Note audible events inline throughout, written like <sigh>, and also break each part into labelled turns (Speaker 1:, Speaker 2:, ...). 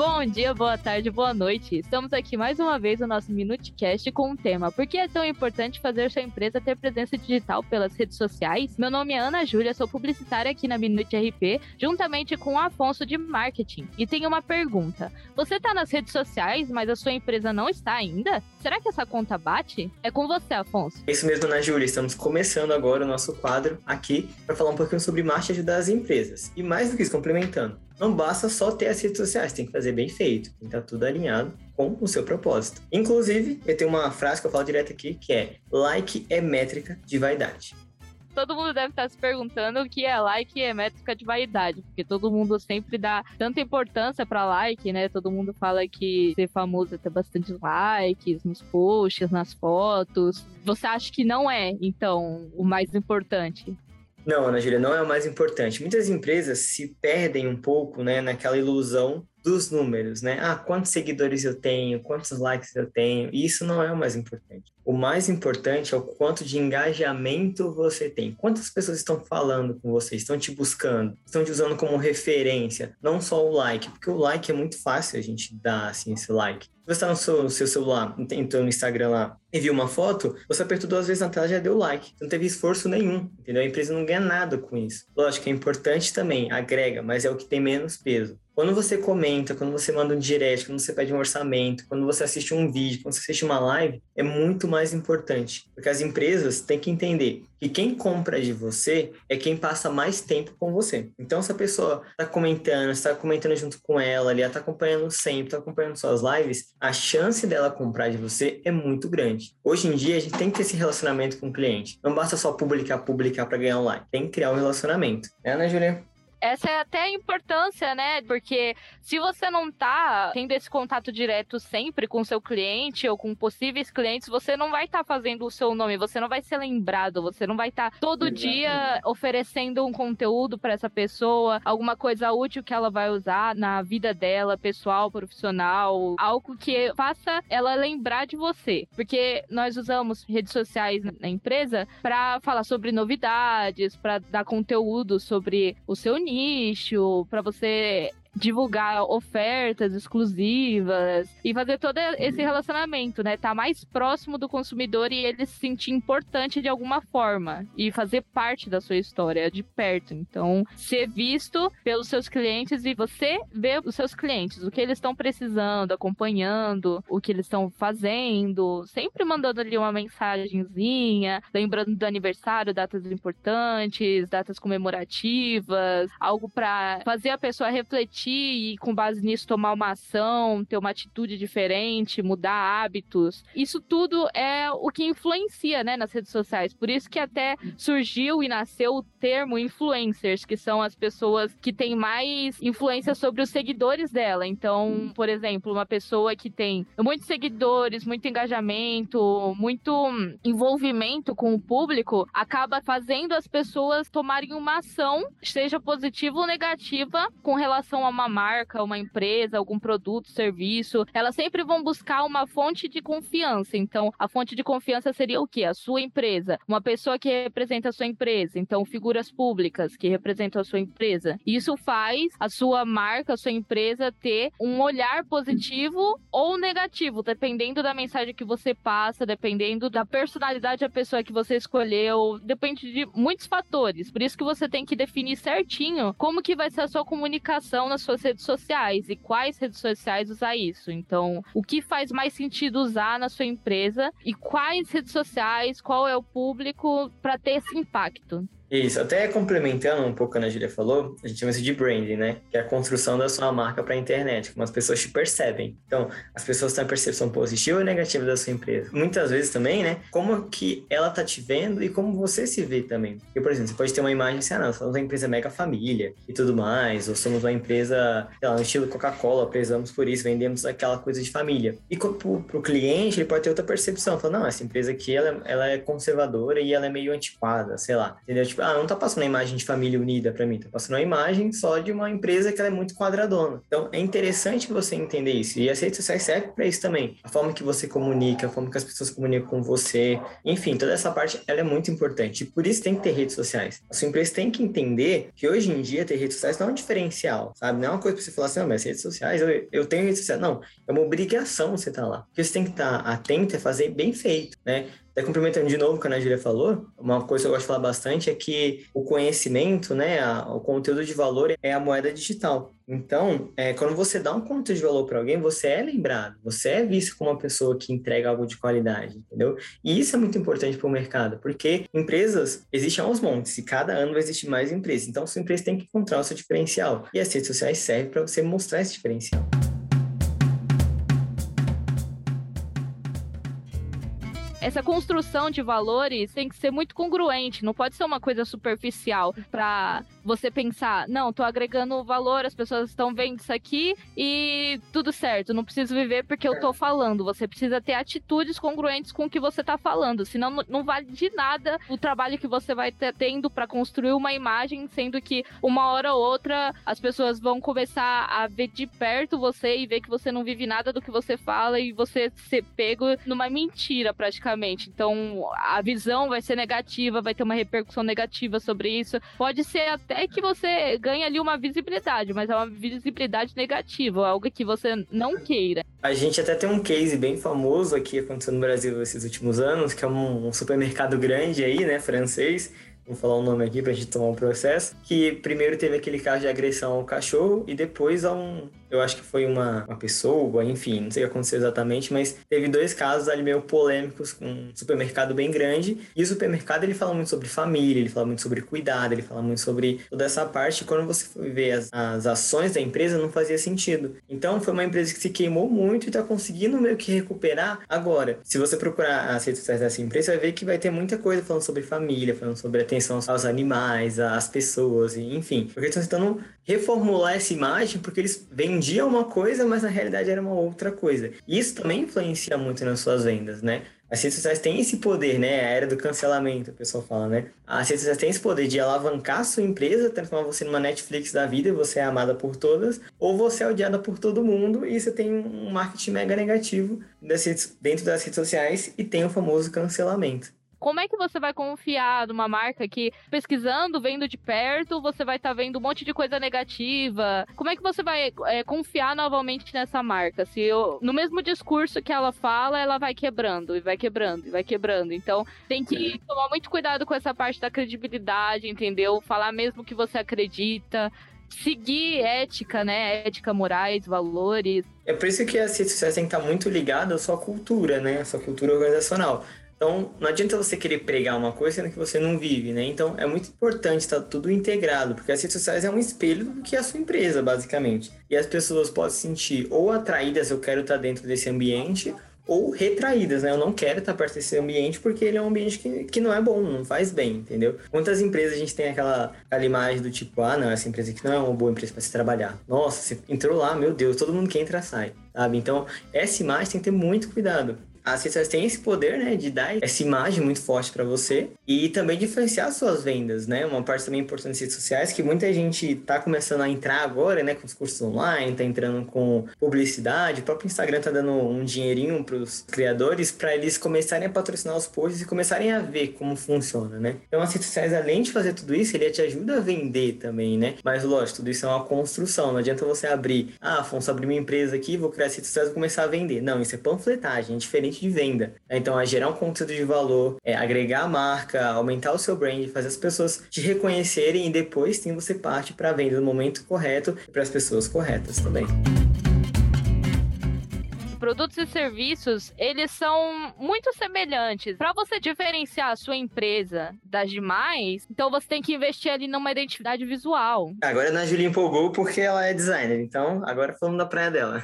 Speaker 1: Bom dia, boa tarde, boa noite. Estamos aqui mais uma vez no nosso Minutecast com um tema. Por que é tão importante fazer sua empresa ter presença digital pelas redes sociais? Meu nome é Ana Júlia, sou publicitária aqui na Minute RP, juntamente com o Afonso de Marketing. E tenho uma pergunta. Você está nas redes sociais, mas a sua empresa não está ainda? Será que essa conta bate? É com você, Afonso.
Speaker 2: É isso mesmo, Ana Júlia. Estamos começando agora o nosso quadro aqui para falar um pouquinho sobre marketing das empresas. E mais do que isso, complementando não basta só ter as redes sociais, tem que fazer bem feito, tem que estar tudo alinhado com o seu propósito. Inclusive, eu tenho uma frase que eu falo direto aqui, que é like é métrica de vaidade.
Speaker 1: Todo mundo deve estar se perguntando o que é like e é métrica de vaidade, porque todo mundo sempre dá tanta importância para like, né? Todo mundo fala que ser famoso é ter bastante likes nos posts, nas fotos. Você acha que não é, então, o mais importante?
Speaker 2: Não, Ana Júlia, não é o mais importante. Muitas empresas se perdem um pouco né, naquela ilusão dos números, né? Ah, quantos seguidores eu tenho, quantos likes eu tenho. Isso não é o mais importante. O mais importante é o quanto de engajamento você tem. Quantas pessoas estão falando com você, estão te buscando, estão te usando como referência, não só o like, porque o like é muito fácil a gente dar assim esse like. Você está no seu, seu celular, entrou no Instagram lá e viu uma foto, você apertou duas vezes na tela e já deu like. Não teve esforço nenhum, entendeu? A empresa não ganha nada com isso. Lógico, é importante também, agrega, mas é o que tem menos peso. Quando você comenta, quando você manda um direct, quando você pede um orçamento, quando você assiste um vídeo, quando você assiste uma live, é muito mais importante. Porque as empresas têm que entender que quem compra de você é quem passa mais tempo com você. Então, se a pessoa está comentando, está comentando junto com ela, ela está acompanhando sempre, está acompanhando suas lives, a chance dela comprar de você é muito grande. Hoje em dia, a gente tem que ter esse relacionamento com o cliente. Não basta só publicar, publicar para ganhar like. Tem que criar um relacionamento. Né, Julia?
Speaker 1: Essa é até a importância, né? Porque se você não tá tendo esse contato direto sempre com seu cliente ou com possíveis clientes, você não vai estar tá fazendo o seu nome, você não vai ser lembrado, você não vai estar tá todo Exatamente. dia oferecendo um conteúdo para essa pessoa, alguma coisa útil que ela vai usar na vida dela, pessoal, profissional, algo que faça ela lembrar de você. Porque nós usamos redes sociais na empresa para falar sobre novidades, para dar conteúdo sobre o seu nicho nicho, para você divulgar ofertas exclusivas e fazer todo esse relacionamento, né? Tá mais próximo do consumidor e ele se sentir importante de alguma forma e fazer parte da sua história de perto. Então, ser visto pelos seus clientes e você ver os seus clientes, o que eles estão precisando, acompanhando, o que eles estão fazendo, sempre mandando ali uma mensagenzinha, lembrando do aniversário, datas importantes, datas comemorativas, algo para fazer a pessoa refletir refletir e, com base nisso, tomar uma ação, ter uma atitude diferente, mudar hábitos. Isso tudo é o que influencia, né, nas redes sociais. Por isso que até surgiu e nasceu o termo influencers, que são as pessoas que têm mais influência sobre os seguidores dela. Então, por exemplo, uma pessoa que tem muitos seguidores, muito engajamento, muito envolvimento com o público, acaba fazendo as pessoas tomarem uma ação, seja positiva ou negativa, com relação a uma marca, uma empresa, algum produto, serviço, elas sempre vão buscar uma fonte de confiança. Então, a fonte de confiança seria o quê? A sua empresa, uma pessoa que representa a sua empresa, então figuras públicas que representam a sua empresa. Isso faz a sua marca, a sua empresa ter um olhar positivo ou negativo, dependendo da mensagem que você passa, dependendo da personalidade da pessoa que você escolheu, depende de muitos fatores. Por isso que você tem que definir certinho como que vai ser a sua comunicação suas redes sociais e quais redes sociais usar isso. Então, o que faz mais sentido usar na sua empresa e quais redes sociais, qual é o público para ter esse impacto.
Speaker 2: Isso, até complementando um pouco o que a Ana Júlia falou, a gente chama isso de branding, né? Que é a construção da sua marca para a internet, como as pessoas te percebem. Então, as pessoas têm a percepção positiva ou negativa da sua empresa. Muitas vezes também, né? Como que ela tá te vendo e como você se vê também. Porque, por exemplo, você pode ter uma imagem assim, ah, não, somos uma empresa mega família e tudo mais, ou somos uma empresa, sei lá, no estilo Coca-Cola, prezamos por isso, vendemos aquela coisa de família. E pro, pro cliente, ele pode ter outra percepção, falar, não, essa empresa aqui, ela, ela é conservadora e ela é meio antiquada, sei lá, entendeu? Tipo, ah, não tá passando a imagem de família unida para mim, tá passando a imagem só de uma empresa que ela é muito quadradona. Então, é interessante você entender isso. E as redes sociais servem para isso também. A forma que você comunica, a forma que as pessoas comunicam com você, enfim, toda essa parte, ela é muito importante. E por isso tem que ter redes sociais. A sua empresa tem que entender que hoje em dia ter redes sociais não é um diferencial, sabe? Não é uma coisa para você falar assim, não, mas redes sociais, eu, eu tenho redes sociais. Não, é uma obrigação você estar tá lá. Porque você tem que estar tá atento a fazer bem feito, né? Até complementando de novo o que a Júlia falou, uma coisa que eu gosto de falar bastante é que o conhecimento, né, a, o conteúdo de valor é a moeda digital. Então, é, quando você dá um conteúdo de valor para alguém, você é lembrado, você é visto como uma pessoa que entrega algo de qualidade, entendeu? E isso é muito importante para o mercado, porque empresas existem aos montes e cada ano vai existir mais empresas. Então, sua empresa tem que encontrar o seu diferencial. E as redes sociais servem para você mostrar esse diferencial.
Speaker 1: Essa construção de valores tem que ser muito congruente, não pode ser uma coisa superficial para você pensar, não, tô agregando valor, as pessoas estão vendo isso aqui e tudo certo, não preciso viver porque eu tô falando. Você precisa ter atitudes congruentes com o que você tá falando, senão não vale de nada o trabalho que você vai ter, tendo para construir uma imagem, sendo que uma hora ou outra as pessoas vão começar a ver de perto você e ver que você não vive nada do que você fala e você ser pego numa mentira praticamente então, a visão vai ser negativa, vai ter uma repercussão negativa sobre isso. Pode ser até que você ganhe ali uma visibilidade, mas é uma visibilidade negativa, algo que você não queira.
Speaker 2: A gente até tem um case bem famoso aqui acontecendo no Brasil esses últimos anos, que é um supermercado grande aí, né, francês, vou falar o um nome aqui pra gente tomar um processo, que primeiro teve aquele caso de agressão ao cachorro e depois a um, eu acho que foi uma, uma pessoa, enfim, não sei o que aconteceu exatamente, mas teve dois casos ali meio polêmicos com um supermercado bem grande. E o supermercado ele fala muito sobre família, ele fala muito sobre cuidado, ele fala muito sobre toda essa parte. Quando você ver as, as ações da empresa, não fazia sentido. Então foi uma empresa que se queimou muito e está conseguindo meio que recuperar agora. Se você procurar as redes sociais dessa empresa, você vai ver que vai ter muita coisa falando sobre família, falando sobre atenção aos animais, às pessoas, enfim. Porque eles estão tentando reformular essa imagem porque eles vendiam uma coisa, mas na realidade era uma outra coisa. E isso também influencia muito nas suas vendas, né? As redes sociais têm esse poder, né? A era do cancelamento, o pessoal fala, né? As redes sociais têm esse poder de alavancar a sua empresa, transformar você numa Netflix da vida, você é amada por todas, ou você é odiada por todo mundo e você tem um marketing mega negativo dentro das redes sociais e tem o famoso cancelamento
Speaker 1: como é que você vai confiar numa marca que, pesquisando, vendo de perto, você vai estar tá vendo um monte de coisa negativa? Como é que você vai é, confiar novamente nessa marca? Se eu, no mesmo discurso que ela fala, ela vai quebrando, e vai quebrando, e vai quebrando. Então, tem que tomar muito cuidado com essa parte da credibilidade, entendeu? Falar mesmo que você acredita seguir ética, né? Ética, morais, valores.
Speaker 2: É por isso que as redes sociais têm que estar muito ligadas à sua cultura, né? À sua cultura organizacional. Então, não adianta você querer pregar uma coisa sendo que você não vive, né? Então, é muito importante estar tudo integrado, porque as redes sociais é um espelho do que é a sua empresa, basicamente. E as pessoas podem se sentir ou atraídas, eu quero estar dentro desse ambiente, ou retraídas, né? Eu não quero estar perto desse ambiente porque ele é um ambiente que, que não é bom, não faz bem, entendeu? Quantas empresas a gente tem aquela, aquela imagem do tipo, ah, não, essa empresa aqui não é uma boa empresa para se trabalhar. Nossa, você entrou lá, meu Deus, todo mundo que entra sai, sabe? Então, essa imagem tem que ter muito cuidado as redes sociais têm esse poder, né, de dar essa imagem muito forte para você e também diferenciar suas vendas, né? Uma parte também importante das redes sociais que muita gente tá começando a entrar agora, né, com os cursos online, tá entrando com publicidade, o próprio Instagram tá dando um dinheirinho para os criadores para eles começarem a patrocinar os posts e começarem a ver como funciona, né? Então as redes sociais além de fazer tudo isso, ele te ajuda a vender também, né? Mas lógico, tudo isso é uma construção, não adianta você abrir, ah, Afonso, abrir minha empresa aqui, vou criar redes sociais e começar a vender. Não, isso é panfletagem, é diferente de venda. Então, é gerar um conteúdo de valor, é agregar a marca, aumentar o seu brand, fazer as pessoas te reconhecerem e depois sim você parte para a venda no momento correto e para as pessoas corretas também
Speaker 1: produtos e serviços, eles são muito semelhantes. Para você diferenciar a sua empresa das demais, então você tem que investir ali numa identidade visual.
Speaker 2: Agora a Ana Julia empolgou porque ela é designer, então agora falamos da praia dela.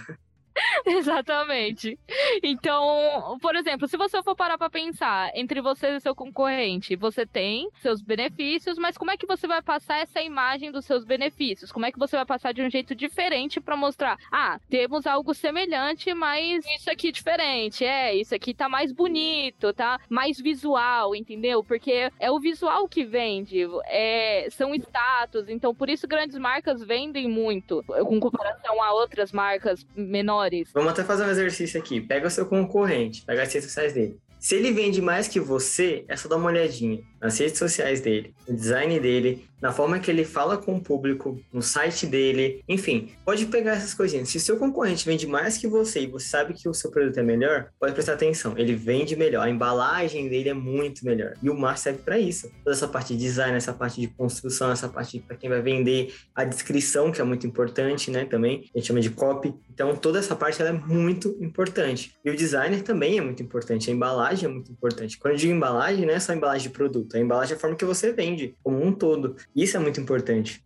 Speaker 2: <laughs>
Speaker 1: Exatamente. Então, por exemplo, se você for parar para pensar entre você e seu concorrente, você tem seus benefícios, mas como é que você vai passar essa imagem dos seus benefícios? Como é que você vai passar de um jeito diferente para mostrar, ah, temos algo semelhante, mas isso aqui é diferente, é, isso aqui tá mais bonito, tá mais visual, entendeu? Porque é o visual que vende, é, são status, então por isso grandes marcas vendem muito, com comparação a outras marcas menores.
Speaker 2: Vamos até fazer um exercício aqui. Pega o seu concorrente, pega as redes sociais dele. Se ele vende mais que você, é só dar uma olhadinha nas redes sociais dele, no design dele, na forma que ele fala com o público, no site dele, enfim, pode pegar essas coisinhas. Se o seu concorrente vende mais que você e você sabe que o seu produto é melhor, pode prestar atenção. Ele vende melhor, a embalagem dele é muito melhor. E o marketing serve para isso. Toda essa parte de design, essa parte de construção, essa parte para quem vai vender, a descrição, que é muito importante, né, também, a gente chama de copy. Então, toda essa parte é muito importante. E o designer também é muito importante, a embalagem é muito importante. Quando eu digo embalagem, não é só embalagem de produto, a embalagem é a forma que você vende, como um todo. Isso é muito importante.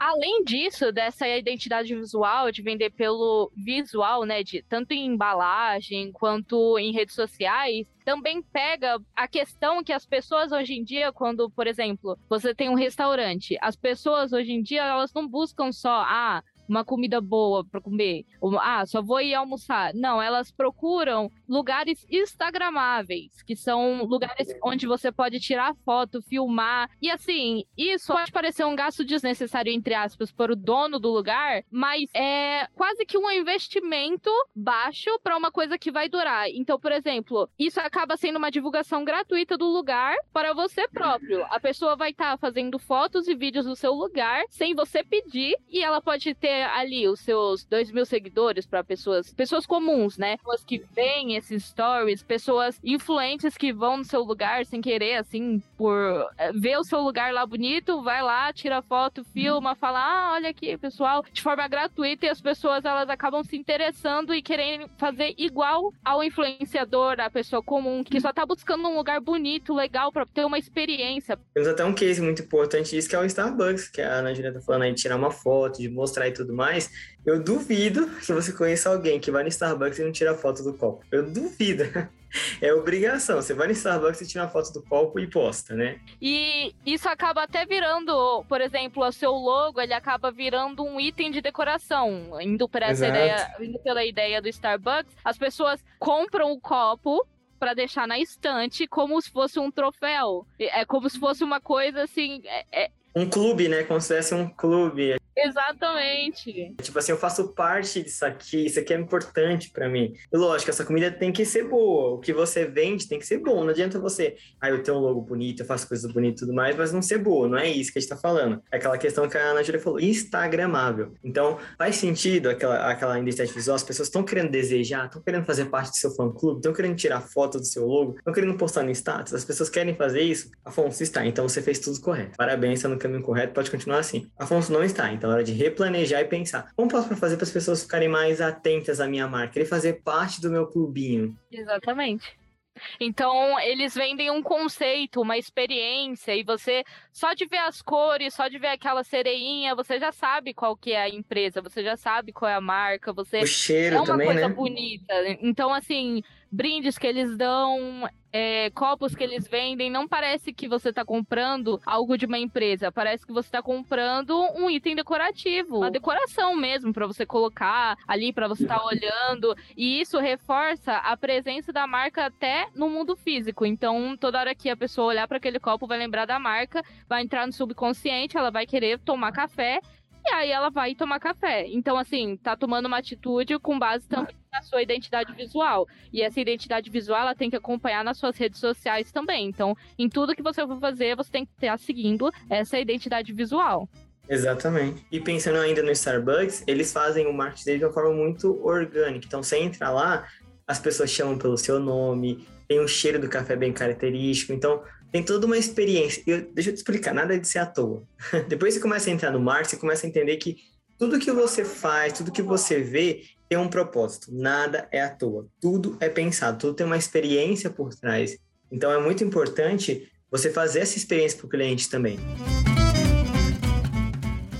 Speaker 1: Além disso, dessa identidade visual, de vender pelo visual, né, de tanto em embalagem quanto em redes sociais, também pega a questão que as pessoas hoje em dia, quando, por exemplo, você tem um restaurante, as pessoas hoje em dia, elas não buscam só, ah, uma comida boa para comer. Ah, só vou ir almoçar. Não, elas procuram lugares instagramáveis, que são lugares onde você pode tirar foto, filmar. E assim, isso pode parecer um gasto desnecessário entre aspas para o dono do lugar, mas é quase que um investimento baixo para uma coisa que vai durar. Então, por exemplo, isso acaba sendo uma divulgação gratuita do lugar para você próprio. A pessoa vai estar tá fazendo fotos e vídeos do seu lugar sem você pedir e ela pode ter ali os seus dois mil seguidores para pessoas, pessoas comuns, né? Pessoas que veem esses stories, pessoas influentes que vão no seu lugar sem querer, assim, por eh, ver o seu lugar lá bonito, vai lá, tira foto, filma, fala, ah, olha aqui, pessoal, de forma gratuita e as pessoas elas acabam se interessando e querendo fazer igual ao influenciador, a pessoa comum, que só tá buscando um lugar bonito, legal, para ter uma experiência.
Speaker 2: Temos até um case muito importante disso, que é o Starbucks, que a Ana tá falando aí, de tirar uma foto, de mostrar e tudo tudo mais, eu duvido que você conheça alguém que vai no Starbucks e não tira foto do copo. Eu duvido. <laughs> É obrigação. Você vai no Starbucks e tira uma foto do copo e posta, né?
Speaker 1: E isso acaba até virando, por exemplo, o seu logo, ele acaba virando um item de decoração. Indo, por essa ideia, indo pela ideia do Starbucks, as pessoas compram o copo para deixar na estante como se fosse um troféu. É como se fosse uma coisa assim. É, é...
Speaker 2: Um clube, né? Como se fosse um clube.
Speaker 1: Exatamente.
Speaker 2: Tipo assim, eu faço parte disso aqui, isso aqui é importante para mim. E lógico, essa comida tem que ser boa. O que você vende tem que ser bom. Não adianta você, ah, eu tenho um logo bonito, eu faço coisas bonitas e tudo mais, mas não ser boa. Não é isso que a gente tá falando. É aquela questão que a Ana Júlia falou, instagramável. Então, faz sentido aquela, aquela identidade visual, as pessoas estão querendo desejar, estão querendo fazer parte do seu fã-clube, estão querendo tirar foto do seu logo, estão querendo postar no status, as pessoas querem fazer isso. Afonso está, então você fez tudo correto. Parabéns, no caminho correto, pode continuar assim. Afonso não está, então hora de replanejar e pensar: como posso fazer para as pessoas ficarem mais atentas à minha marca? Querer fazer parte do meu clubinho.
Speaker 1: Exatamente. Então, eles vendem um conceito, uma experiência, e você, só de ver as cores, só de ver aquela sereinha, você já sabe qual que é a empresa, você já sabe qual é a marca, você...
Speaker 2: O cheiro
Speaker 1: é uma
Speaker 2: também,
Speaker 1: coisa
Speaker 2: né?
Speaker 1: bonita. Então, assim, brindes que eles dão, é, copos que eles vendem, não parece que você está comprando algo de uma empresa, parece que você está comprando um item decorativo, uma decoração mesmo para você colocar ali para você estar tá olhando, e isso reforça a presença da marca até no mundo físico. Então, toda hora que a pessoa olhar para aquele copo vai lembrar da marca, vai entrar no subconsciente, ela vai querer tomar café e aí ela vai tomar café. Então, assim, tá tomando uma atitude com base também na sua identidade visual. E essa identidade visual ela tem que acompanhar nas suas redes sociais também. Então, em tudo que você for fazer, você tem que estar seguindo essa identidade visual.
Speaker 2: Exatamente. E pensando ainda no Starbucks, eles fazem o marketing deles de uma forma muito orgânica. Então, você entra lá, as pessoas chamam pelo seu nome, tem um cheiro do café bem característico. Então, tem toda uma experiência. Eu, deixa eu te explicar, nada de ser à toa. <laughs> Depois você começa a entrar no marketing, você começa a entender que tudo que você faz, tudo que você vê tem um propósito. Nada é à toa. Tudo é pensado, tudo tem uma experiência por trás. Então é muito importante você fazer essa experiência para o cliente também.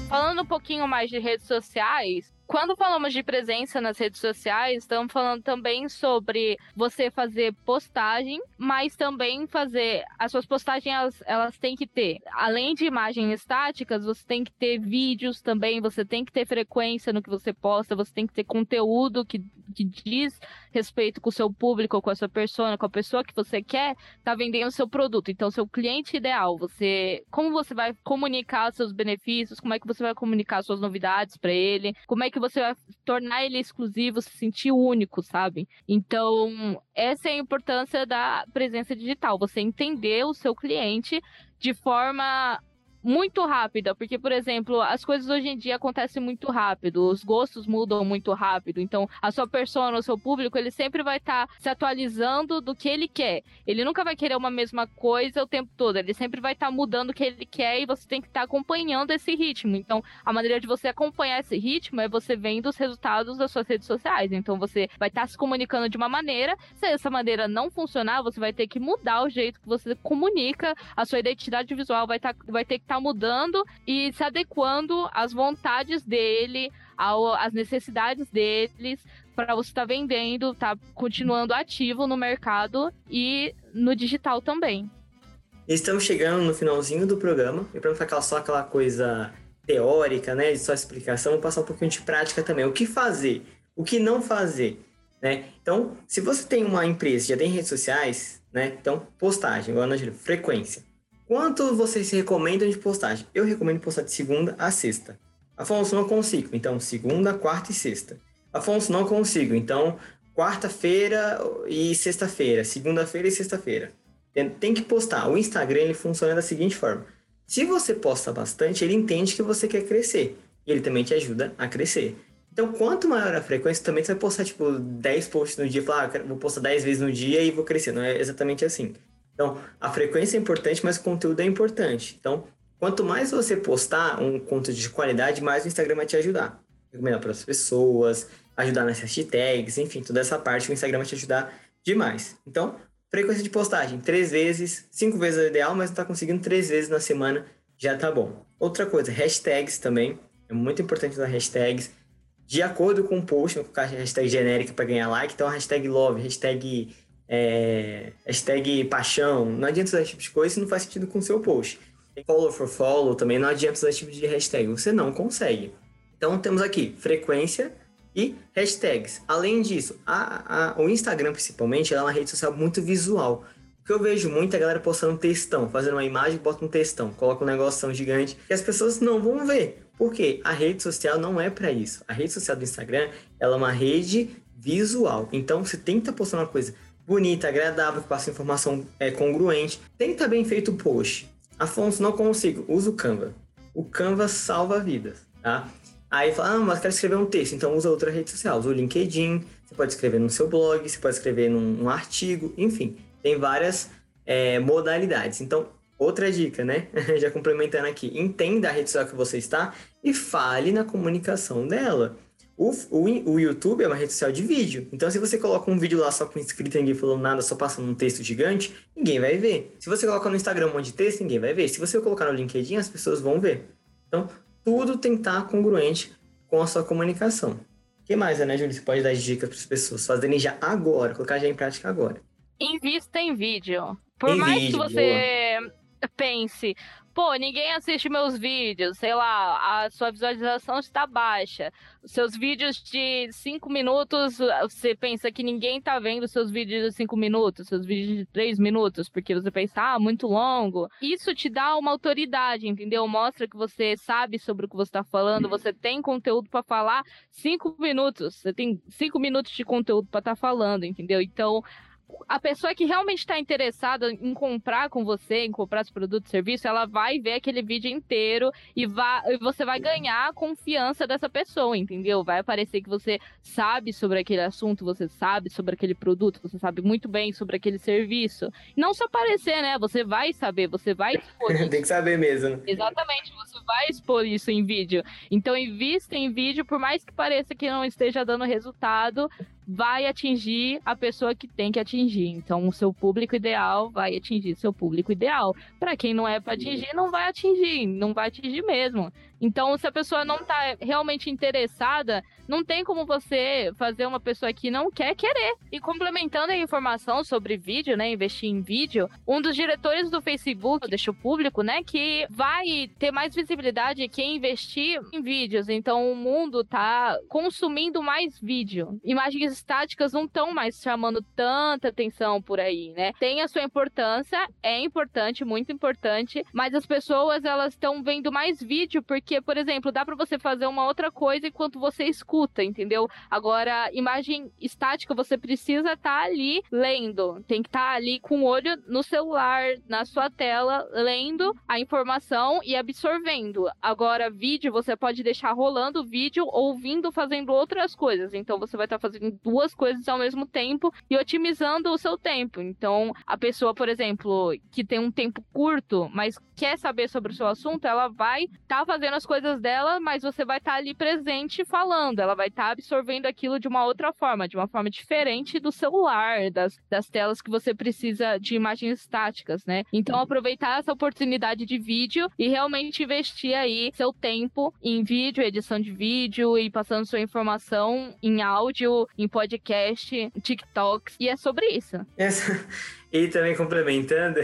Speaker 1: Falando um pouquinho mais de redes sociais, quando falamos de presença nas redes sociais, estamos falando também sobre você fazer postagem, mas também fazer. As suas postagens, elas, elas têm que ter, além de imagens estáticas, você tem que ter vídeos também, você tem que ter frequência no que você posta, você tem que ter conteúdo que, que diz respeito com o seu público, com a sua persona, com a pessoa que você quer, tá vendendo o seu produto. Então, seu cliente ideal, você. Como você vai comunicar seus benefícios, como é que você vai comunicar suas novidades para ele, como é que você vai tornar ele exclusivo, se sentir único, sabe? Então, essa é a importância da presença digital, você entender o seu cliente de forma muito rápida, porque, por exemplo, as coisas hoje em dia acontecem muito rápido, os gostos mudam muito rápido, então a sua persona, o seu público, ele sempre vai estar tá se atualizando do que ele quer. Ele nunca vai querer uma mesma coisa o tempo todo, ele sempre vai estar tá mudando o que ele quer e você tem que estar tá acompanhando esse ritmo. Então, a maneira de você acompanhar esse ritmo é você vendo os resultados das suas redes sociais. Então, você vai estar tá se comunicando de uma maneira, se essa maneira não funcionar, você vai ter que mudar o jeito que você comunica, a sua identidade visual vai, tá, vai ter que tá mudando e se adequando às vontades dele, ao, às necessidades deles, para você estar tá vendendo, tá continuando ativo no mercado e no digital também.
Speaker 2: Estamos chegando no finalzinho do programa, e para não ficar só aquela coisa teórica, né, de só explicação, vou passar um pouquinho de prática também. O que fazer? O que não fazer? Né? Então, se você tem uma empresa já tem redes sociais, né? Então, postagem, igual na frequência. Quanto vocês recomendam de postagem? Eu recomendo postar de segunda a sexta. Afonso, não consigo. Então, segunda, quarta e sexta. Afonso, não consigo. Então, quarta-feira e sexta-feira. Segunda-feira e sexta-feira. Tem que postar. O Instagram ele funciona da seguinte forma. Se você posta bastante, ele entende que você quer crescer. E ele também te ajuda a crescer. Então, quanto maior a frequência, também você vai postar, tipo, 10 posts no dia. Falar, ah, vou postar 10 vezes no dia e vou crescer. Não é exatamente assim. Então, a frequência é importante, mas o conteúdo é importante. Então, quanto mais você postar um conteúdo de qualidade, mais o Instagram vai te ajudar. Recomendar para as pessoas, ajudar nas hashtags, enfim, toda essa parte o Instagram vai te ajudar demais. Então, frequência de postagem, três vezes, cinco vezes é o ideal, mas está conseguindo três vezes na semana, já tá bom. Outra coisa, hashtags também, é muito importante usar hashtags de acordo com o post, não colocar hashtag genérica para ganhar like, então hashtag love, hashtag é, hashtag paixão, não adianta usar esse tipo de coisa se não faz sentido com o seu post. Follow for follow também não adianta usar esse tipo de hashtag, você não consegue. Então temos aqui frequência e hashtags. Além disso, a, a, o Instagram principalmente é uma rede social muito visual. O que eu vejo muito é a galera postando um textão, fazendo uma imagem bota um textão, coloca um negócio gigante que as pessoas não vão ver. Por quê? A rede social não é para isso. A rede social do Instagram ela é uma rede visual. Então você tá postando uma coisa bonita, agradável, que passa informação é, congruente. Tem que estar bem feito o post. Afonso, não consigo. Usa o Canva. O Canva salva vidas, tá? Aí fala, ah, mas quero escrever um texto, então usa outra rede social. Usa o LinkedIn, você pode escrever no seu blog, você pode escrever num, num artigo, enfim. Tem várias é, modalidades. Então, outra dica, né? <laughs> Já complementando aqui. Entenda a rede social que você está e fale na comunicação dela. O, o, o YouTube é uma rede social de vídeo. Então, se você coloca um vídeo lá só com inscrito e ninguém falando nada, só passando um texto gigante, ninguém vai ver. Se você coloca no Instagram um monte de texto, ninguém vai ver. Se você colocar no LinkedIn, as pessoas vão ver. Então, tudo tem que estar congruente com a sua comunicação. O que mais, né, Júlia? Você pode dar dicas para as pessoas fazerem já agora, colocar já em prática agora.
Speaker 1: Invista em vídeo. Por em mais vídeo, que você boa. Pense, pô, ninguém assiste meus vídeos, sei lá, a sua visualização está baixa. Seus vídeos de 5 minutos, você pensa que ninguém tá vendo seus vídeos de 5 minutos, seus vídeos de 3 minutos, porque você pensa, ah, muito longo. Isso te dá uma autoridade, entendeu? Mostra que você sabe sobre o que você está falando, você tem conteúdo para falar 5 minutos, você tem 5 minutos de conteúdo para estar tá falando, entendeu? Então, a pessoa que realmente está interessada em comprar com você, em comprar os produtos e serviços, ela vai ver aquele vídeo inteiro e, vai, você vai ganhar a confiança dessa pessoa, entendeu? Vai aparecer que você sabe sobre aquele assunto, você sabe sobre aquele produto, você sabe muito bem sobre aquele serviço. Não só aparecer, né? Você vai saber, você vai expor. <laughs>
Speaker 2: Tem que saber mesmo.
Speaker 1: Exatamente, você vai expor isso em vídeo. Então, invista em vídeo, por mais que pareça que não esteja dando resultado, vai atingir a pessoa que tem que atingir. Então, o seu público ideal vai atingir seu público ideal. Para quem não é para atingir, não vai atingir, não vai atingir mesmo. Então, se a pessoa não tá realmente interessada, não tem como você fazer uma pessoa que não quer querer. E complementando a informação sobre vídeo, né, investir em vídeo, um dos diretores do Facebook deixou público, né, que vai ter mais visibilidade quem investir em vídeos. Então, o mundo tá consumindo mais vídeo. Imagens estáticas não estão mais chamando tanta atenção por aí, né? Tem a sua importância, é importante, muito importante, mas as pessoas elas estão vendo mais vídeo porque porque, por exemplo, dá para você fazer uma outra coisa enquanto você escuta, entendeu? Agora, imagem estática, você precisa estar tá ali lendo. Tem que estar tá ali com o olho no celular, na sua tela, lendo a informação e absorvendo. Agora, vídeo, você pode deixar rolando o vídeo, ouvindo, fazendo outras coisas. Então, você vai estar tá fazendo duas coisas ao mesmo tempo e otimizando o seu tempo. Então, a pessoa, por exemplo, que tem um tempo curto, mas quer saber sobre o seu assunto, ela vai estar tá fazendo as coisas dela, mas você vai estar tá ali presente falando. Ela vai estar tá absorvendo aquilo de uma outra forma, de uma forma diferente do celular, das, das telas que você precisa de imagens estáticas, né? Então, aproveitar essa oportunidade de vídeo e realmente investir aí seu tempo em vídeo, edição de vídeo e passando sua informação em áudio, em podcast, TikToks. E é sobre isso.
Speaker 2: Essa... <laughs> E também complementando,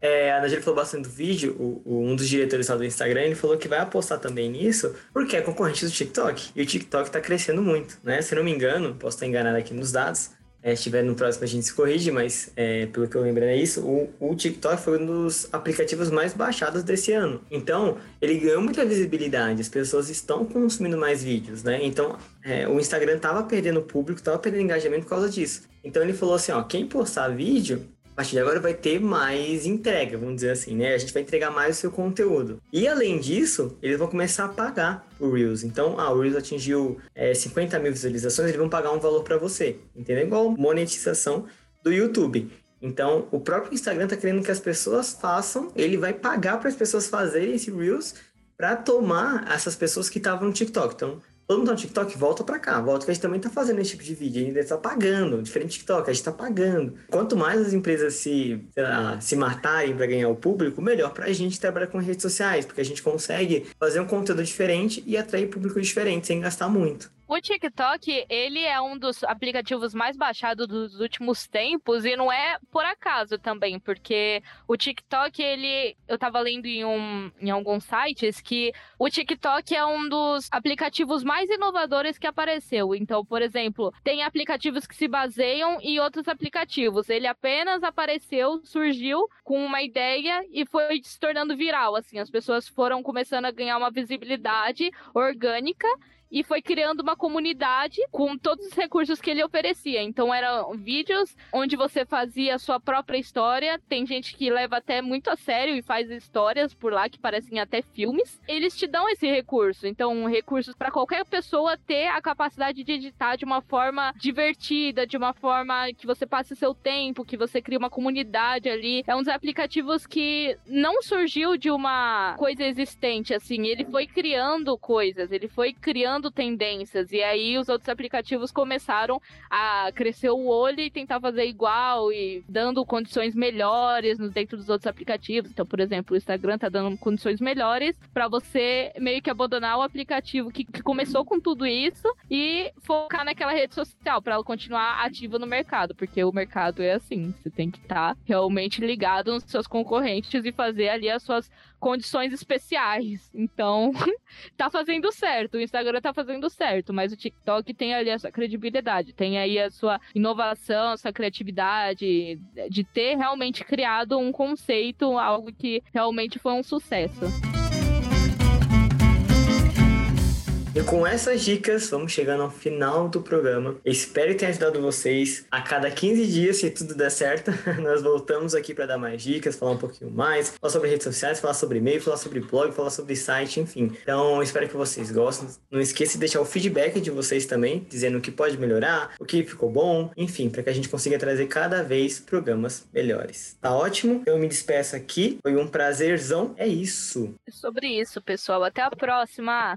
Speaker 2: é, a Najee falou bastante do vídeo, o, o, um dos diretores lá do Instagram, ele falou que vai apostar também nisso, porque é concorrente do TikTok. E o TikTok tá crescendo muito, né? Se não me engano, posso estar enganado aqui nos dados, é, se no próximo a gente se corrige, mas é, pelo que eu lembro é isso, o, o, TikTok foi um dos aplicativos mais baixados desse ano. Então, ele ganhou muita visibilidade, as pessoas estão consumindo mais vídeos, né? Então, é, o Instagram tava perdendo público, tava perdendo engajamento por causa disso. Então, ele falou assim, ó, quem postar vídeo, partir de agora vai ter mais entrega, vamos dizer assim, né? A gente vai entregar mais o seu conteúdo. E além disso, eles vão começar a pagar o Reels. Então, ah, o Reels atingiu é, 50 mil visualizações, eles vão pagar um valor para você, entendeu? Igual monetização do YouTube. Então, o próprio Instagram está querendo que as pessoas façam, ele vai pagar para as pessoas fazerem esse Reels para tomar essas pessoas que estavam no TikTok. Então, todo mundo no TikTok, volta para cá. Volta que a gente também tá fazendo esse tipo de vídeo. A gente está pagando. Diferente TikTok, a gente tá pagando. Quanto mais as empresas se, lá, se matarem para ganhar o público, melhor para a gente trabalhar com redes sociais, porque a gente consegue fazer um conteúdo diferente e atrair público diferente sem gastar muito.
Speaker 1: O TikTok, ele é um dos aplicativos mais baixados dos últimos tempos e não é por acaso também, porque o TikTok, ele, eu tava lendo em, um, em alguns sites que o TikTok é um dos aplicativos mais inovadores que apareceu. Então, por exemplo, tem aplicativos que se baseiam em outros aplicativos. Ele apenas apareceu, surgiu com uma ideia e foi se tornando viral, assim, as pessoas foram começando a ganhar uma visibilidade orgânica e foi criando uma comunidade com todos os recursos que ele oferecia. Então eram vídeos onde você fazia a sua própria história. Tem gente que leva até muito a sério e faz histórias por lá que parecem até filmes. Eles te dão esse recurso. Então, recursos para qualquer pessoa ter a capacidade de editar de uma forma divertida, de uma forma que você passe seu tempo, que você crie uma comunidade ali. É um dos aplicativos que não surgiu de uma coisa existente assim, ele foi criando coisas, ele foi criando criando tendências. E aí os outros aplicativos começaram a crescer o olho e tentar fazer igual e dando condições melhores dentro dos outros aplicativos. Então, por exemplo, o Instagram tá dando condições melhores para você meio que abandonar o aplicativo que, que começou com tudo isso e focar naquela rede social para ela continuar ativa no mercado, porque o mercado é assim, você tem que estar tá realmente ligado nos seus concorrentes e fazer ali as suas condições especiais. Então, <laughs> tá fazendo certo. O Instagram tá fazendo certo, mas o TikTok tem ali a sua credibilidade, tem aí a sua inovação, a sua criatividade, de ter realmente criado um conceito, algo que realmente foi um sucesso.
Speaker 2: E com essas dicas, vamos chegando ao final do programa. Espero que tenha ajudado vocês. A cada 15 dias, se tudo der certo, <laughs> nós voltamos aqui para dar mais dicas, falar um pouquinho mais, falar sobre redes sociais, falar sobre e-mail, falar sobre blog, falar sobre site, enfim. Então, espero que vocês gostem. Não esqueça de deixar o feedback de vocês também, dizendo o que pode melhorar, o que ficou bom, enfim, para que a gente consiga trazer cada vez programas melhores. Tá ótimo? Eu me despeço aqui. Foi um prazerzão. É isso.
Speaker 1: É sobre isso, pessoal. Até a próxima.